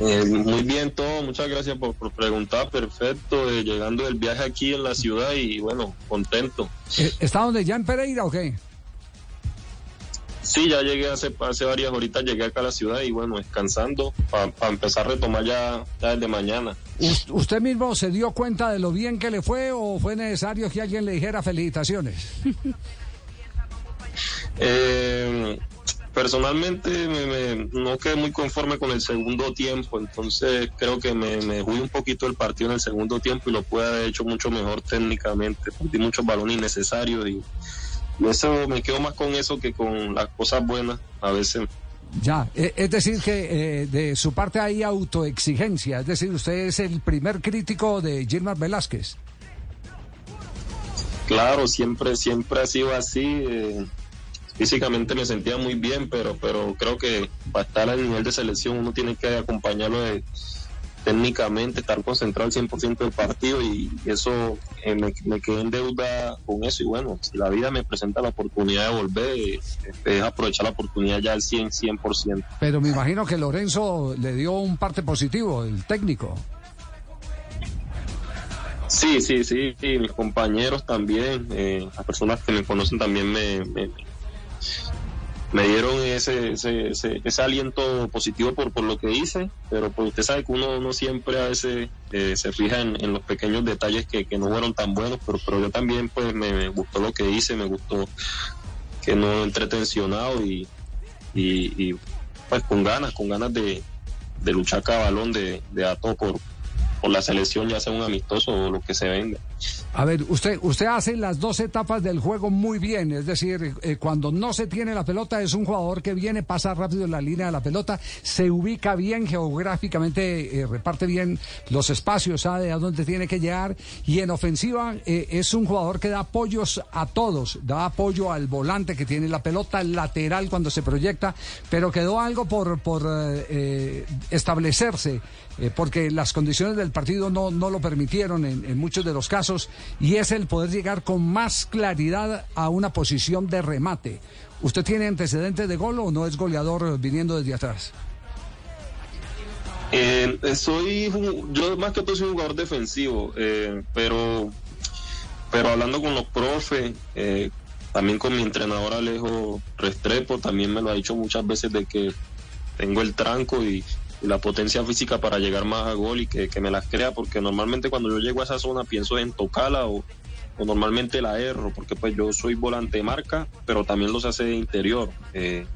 Eh, muy bien todo, muchas gracias por, por preguntar, perfecto, eh, llegando del viaje aquí en la ciudad y bueno, contento. Eh, ¿Está donde ya en Pereira o qué? Sí, ya llegué hace, hace varias horitas, llegué acá a la ciudad y bueno, descansando para empezar a retomar ya, ya desde mañana. ¿Us- ¿Usted mismo se dio cuenta de lo bien que le fue o fue necesario que alguien le dijera felicitaciones? Eh, personalmente me, me- no quedé muy conforme con el segundo tiempo, entonces creo que me, me jugué un poquito el partido en el segundo tiempo y lo pude haber hecho mucho mejor técnicamente. Perdí muchos balones innecesarios y, y eso me quedo más con eso que con las cosas buenas a veces. Ya, eh, es decir que eh, de su parte hay autoexigencia, es decir, usted es el primer crítico de Gilmar Velázquez. Claro, siempre, siempre ha sido así. eh, físicamente me sentía muy bien, pero, pero creo que para estar al nivel de selección uno tiene que acompañarlo de- técnicamente, estar concentrado al 100% del partido y eso eh, me, me quedé en deuda con eso y bueno, si la vida me presenta la oportunidad de volver, eh, es aprovechar la oportunidad ya al 100, 100%. Pero me imagino que Lorenzo le dio un parte positivo, el técnico. Sí, sí, sí, y mis compañeros también, eh, las personas que me conocen también me, me, me dieron ese, ese, ese, ese aliento positivo por, por lo que hice, pero pues usted sabe que uno, uno siempre a veces eh, se fija en, los pequeños detalles que, no fueron tan buenos, pero, pero yo también pues me, gustó lo que hice, me gustó que no entré tensionado y, y, pues con ganas, con ganas de, de luchar cada balón, de, de a todo por, por la selección, ya sea un amistoso o lo que se venga. A ver, usted, usted hace las dos etapas del juego muy bien, es decir, eh, cuando no se tiene la pelota es un jugador que viene, pasa rápido en la línea de la pelota, se ubica bien geográficamente, eh, reparte bien los espacios, sabe a dónde tiene que llegar y en ofensiva eh, es un jugador que da apoyos a todos, da apoyo al volante que tiene la pelota, al lateral cuando se proyecta, pero quedó algo por, por establecerse, porque las condiciones del partido no, no lo permitieron en, en muchos de los casos, y es el poder llegar con más claridad a una posición de remate. ¿Usted tiene antecedentes de gol o no es goleador viniendo desde atrás? Eh, soy, yo más que todo soy un jugador defensivo, eh, pero, pero hablando con los profes, eh, también con mi entrenador Alejo Restrepo, también me lo ha dicho muchas veces de que tengo el tranco y, y la potencia física para llegar más a gol y que, que me las crea, porque normalmente cuando yo llego a esa zona pienso en tocarla o, o normalmente la erro, porque pues yo soy volante de marca, pero también los hace de interior. eh,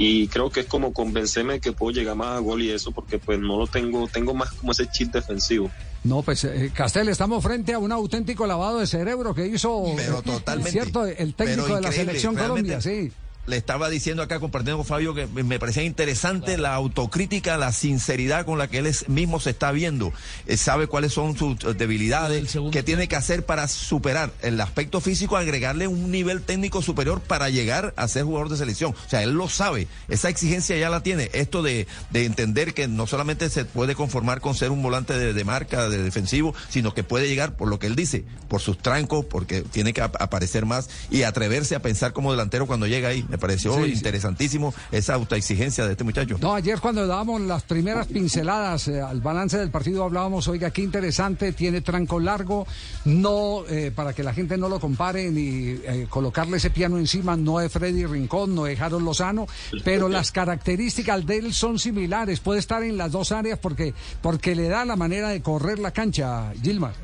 y creo que es como convencerme que puedo llegar más a gol y eso porque pues no lo tengo, tengo más como ese chip defensivo. No, pues eh, Castel, estamos frente a un auténtico lavado de cerebro que hizo, Pero totalmente. cierto, el técnico Pero de la selección. Colombia, sí. Le estaba diciendo acá, compartiendo con Fabio, que me parecía interesante la autocrítica, la sinceridad con la que él mismo se está viendo. Sabe cuáles son sus eh, debilidades, qué tiene que hacer para superar el aspecto físico, agregarle un nivel técnico superior para llegar a ser jugador de selección. O sea, él lo sabe, esa exigencia ya la tiene. Esto de, de entender que no solamente se puede conformar con ser un volante de, de marca, de defensivo, sino que puede llegar, por lo que él dice, por sus trancos, porque tiene que ap- aparecer más y atreverse a pensar como delantero cuando llega ahí. Me pareció Sí, sí. interesantísimo esa autoexigencia de este muchacho. No, ayer cuando dábamos las primeras pinceladas eh, al balance del partido hablábamos, oiga, qué interesante, tiene tranco largo, no, eh, para que la gente no lo compare ni eh, colocarle ese piano encima, no es Freddy Rincón, no es Harold Lozano, pero las características de él son similares, puede estar en las dos áreas porque, porque le da la manera de correr la cancha, Gilmar.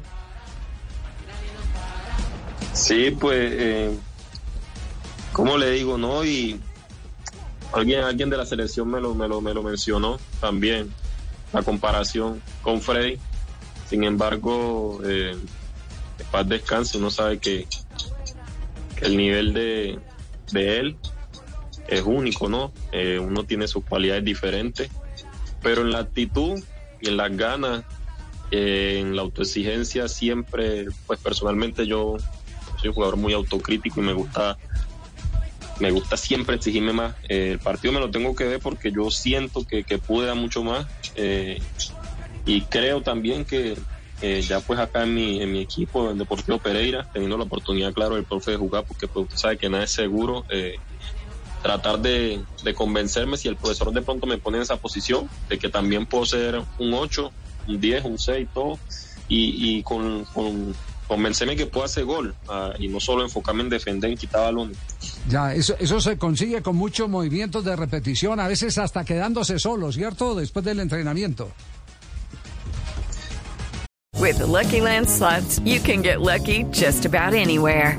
Sí, pues, eh, ¿cómo le digo, no? Y alguien, alguien de la selección me lo, me lo, me lo mencionó también, la comparación con Freddy. Sin embargo, eh, paz descanse, uno sabe que, que el nivel de, de él es único, ¿no? Eh, uno tiene sus cualidades diferentes, pero en la actitud y en las ganas, eh, en la autoexigencia, siempre, pues personalmente yo soy un jugador muy autocrítico y me gusta me gusta siempre exigirme más. Eh, el partido me lo tengo que ver porque yo siento que, que pude dar mucho más eh, y creo también que eh, ya pues acá en mi, en mi equipo, el Deportivo Pereira, teniendo la oportunidad, claro, el profe de jugar, porque pues usted sabe que nada es seguro, eh, tratar de, de convencerme si el profesor de pronto me pone en esa posición, de que también puedo ser un 8, un 10, un 6, todo, y, y con convencerme que puedo hacer gol ah, y no solo enfocarme en defender, en quitar balones. Ya, eso, eso se consigue con muchos movimientos de repetición, a veces hasta quedándose solo, ¿cierto? Después del entrenamiento. With the Lucky Land slots, you can get lucky just about anywhere.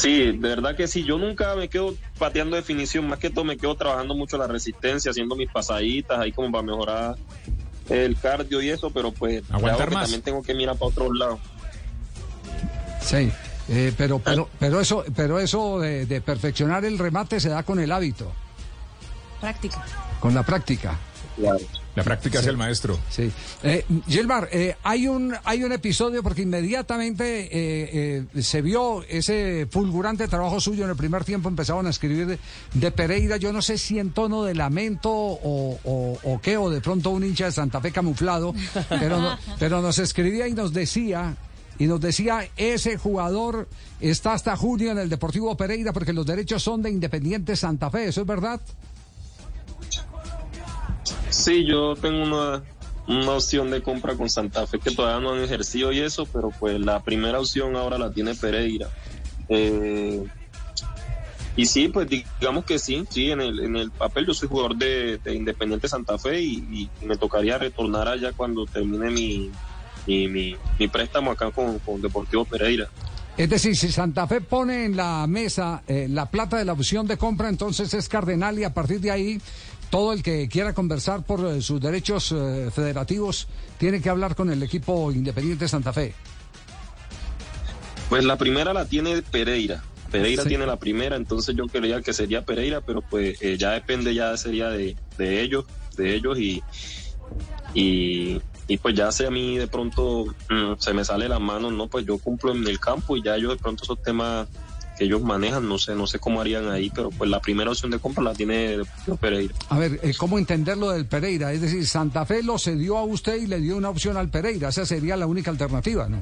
Sí, de verdad que sí. Yo nunca me quedo pateando definición, más que todo me quedo trabajando mucho la resistencia, haciendo mis pasaditas ahí como para mejorar el cardio y eso, pero pues Aguantar claro que más. también tengo que mirar para otros lados. Sí, eh, pero, pero, pero eso, pero eso de, de perfeccionar el remate se da con el hábito, Práctica. con la práctica. Claro. La práctica es el maestro. Sí. Eh, Gilmar, eh, hay un hay un episodio porque inmediatamente eh, eh, se vio ese fulgurante trabajo suyo en el primer tiempo. Empezaron a escribir de, de Pereira. Yo no sé si en tono de lamento o, o, o qué, o de pronto un hincha de Santa Fe camuflado, pero, no- pero nos escribía y nos decía. Y nos decía, ese jugador está hasta junio en el Deportivo Pereira porque los derechos son de Independiente Santa Fe. ¿Eso es verdad? Sí, yo tengo una, una opción de compra con Santa Fe que todavía no han ejercido y eso, pero pues la primera opción ahora la tiene Pereira. Eh, y sí, pues digamos que sí, sí, en el, en el papel yo soy jugador de, de Independiente Santa Fe y, me tocaría retornar allá cuando termine mi, mi, mi- mi préstamo acá con, con Deportivo Pereira. Es decir, si Santa Fe pone en la mesa eh, la plata de la opción de compra, entonces es cardenal y a partir de ahí todo el que quiera conversar por eh, sus derechos eh, federativos tiene que hablar con el equipo Independiente Santa Fe. Pues la primera la tiene Pereira. Pereira Sí. tiene la primera, entonces yo creía que sería Pereira, pero pues eh, ya depende, ya sería de, de ellos, de ellos y, y, y pues ya si a mí de pronto mm, se me sale las manos, no, pues yo cumplo en el campo y ya ellos de pronto esos temas que ellos manejan, no sé, no sé cómo harían ahí, pero pues la primera opción de compra la tiene Deportivo Pereira. A ver, eh, ¿cómo entender lo del Pereira? Es decir, Santa Fe lo cedió a usted y le dio una opción al Pereira. Esa sería la única alternativa, ¿no?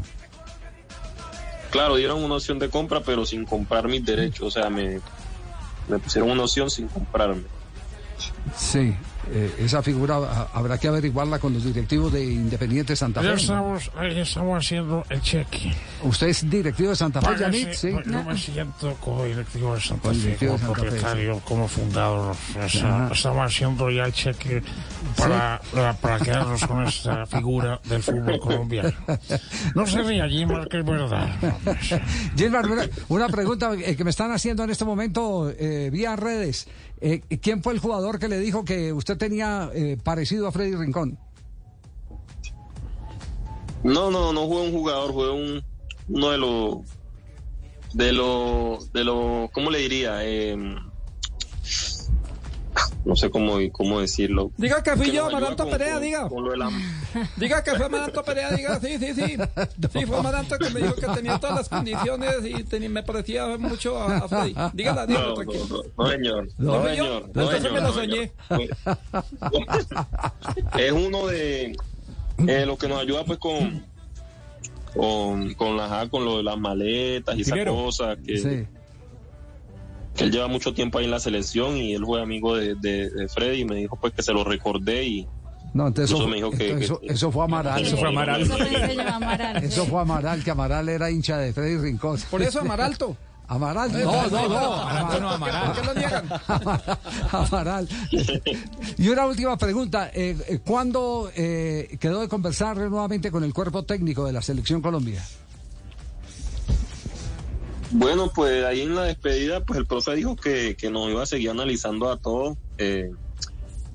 Claro, dieron una opción de compra, pero sin comprar mis derechos, o sea, me, me pusieron una opción sin comprarme. Sí, eh, esa figura ah, habrá que averiguarla con los directivos de Independiente Santa Fe. Ya ¿no? estamos, ya estamos haciendo el cheque. ¿Usted es directivo de Santa Fe, Yanit? Sí. Yo me siento como directivo de Santa Fe, como Santa Fe, propietario, como fundador. O sea, estamos haciendo ya el cheque para, para, para quedarnos con esta figura del fútbol colombiano. No se ría, Jimar, que es verdad. Gilbert, una, una pregunta eh, que me están haciendo en este momento eh, vía redes. Eh, ¿Quién fue el jugador que le dijo que usted tenía eh, parecido a Freddy Rincón? No, no, no jugué un jugador, jugué un, uno de los, de los, de los, ¿cómo le diría? Eh, no sé cómo, cómo decirlo. Diga que fui Que yo, con- Perea, con- diga. con lo de la- Diga que fue Amaranto Perea, diga, sí, sí, sí. Sí, fue Amaranto que me dijo que tenía todas las condiciones y me parecía mucho a, a Freddy. Dígala, dígala, No, tranquilo. no, no, señor. ¿No señor. No, señor, me lo soñé. Es uno de eh, lo que nos ayuda pues con con, con, la, con lo de las maletas y esas cosas que, Sí. Que él lleva mucho tiempo ahí en la selección y él fue amigo de, de, de Freddy y me dijo pues que se lo recordé y No, entonces eso, me dijo que- entonces eso, que- eso fue Amaral. Eso fue Amaral. Eso yo, Amaral. Eso fue Amaral, que Amaral era hincha de Freddy Rincón. Por eso Amaralto. Amaral, no, no, no. Amaral, no, Amaral. ¿Por qué lo niegan? Amaral. Y una última pregunta. eh, eh, ¿Cuándo eh, quedó de conversar nuevamente con el cuerpo técnico de la Selección Colombia? Bueno, pues ahí en la despedida, pues el profe dijo que, que nos iba a seguir analizando a todos, eh,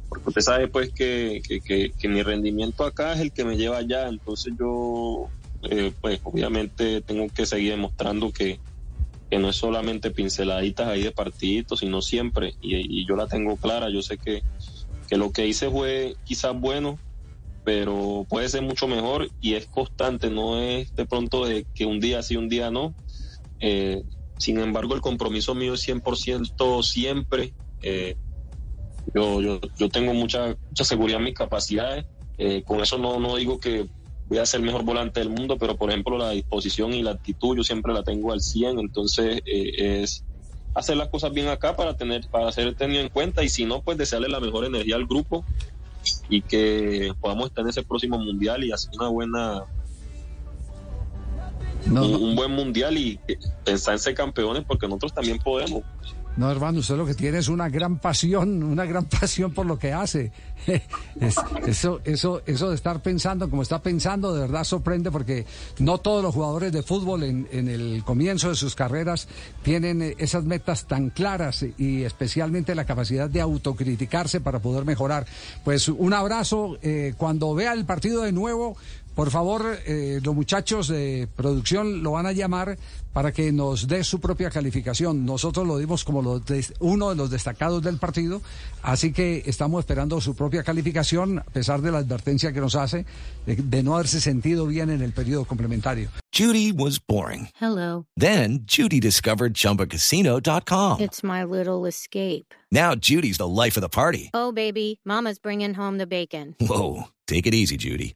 porque usted sabe pues que, que, que, mi rendimiento acá es el que me lleva allá, entonces yo eh, pues obviamente tengo que seguir demostrando que, que no es solamente pinceladitas ahí de partiditos, sino siempre, y, y yo la tengo clara, yo sé que, que lo que hice fue quizás bueno, pero puede ser mucho mejor y es constante, no es de pronto de que un día sí, un día no. Eh, sin embargo, el compromiso mío es 100% siempre. Eh, yo, yo, yo tengo mucha, mucha seguridad en mis capacidades. Eh, con eso no, no digo que voy a ser el mejor volante del mundo, pero por ejemplo la disposición y la actitud yo siempre la tengo al 100. Entonces eh, es hacer las cosas bien acá para tener para ser tenido en cuenta y si no, pues desearle la mejor energía al grupo y que podamos estar en ese próximo mundial y hacer una buena No, un, un buen mundial y que- pensar en ser campeones porque nosotros también podemos. no, hermano, usted lo que tiene es una gran pasión, una gran pasión por lo que hace. Es- eso, eso, eso de estar pensando como está pensando, de verdad sorprende porque no todos los jugadores de fútbol en, en el comienzo de sus carreras tienen eh, esas metas tan claras y especialmente la capacidad de autocriticarse para poder mejorar. Pues un abrazo, eh, cuando vea el partido de nuevo, por favor, eh, los muchachos de producción lo van a llamar para que nos dé su propia calificación. Nosotros lo dimos como los des- uno de los destacados del partido, así que estamos esperando su propia calificación, a pesar de la advertencia que nos hace de, de no haberse sentido bien en el periodo complementario. Judy was boring. Hello. Then Judy discovered ChumbaCasino.com. It's my little escape. Now Judy's the life of the party. Oh, baby, Mama's bringing home the bacon. Whoa, take it easy, Judy.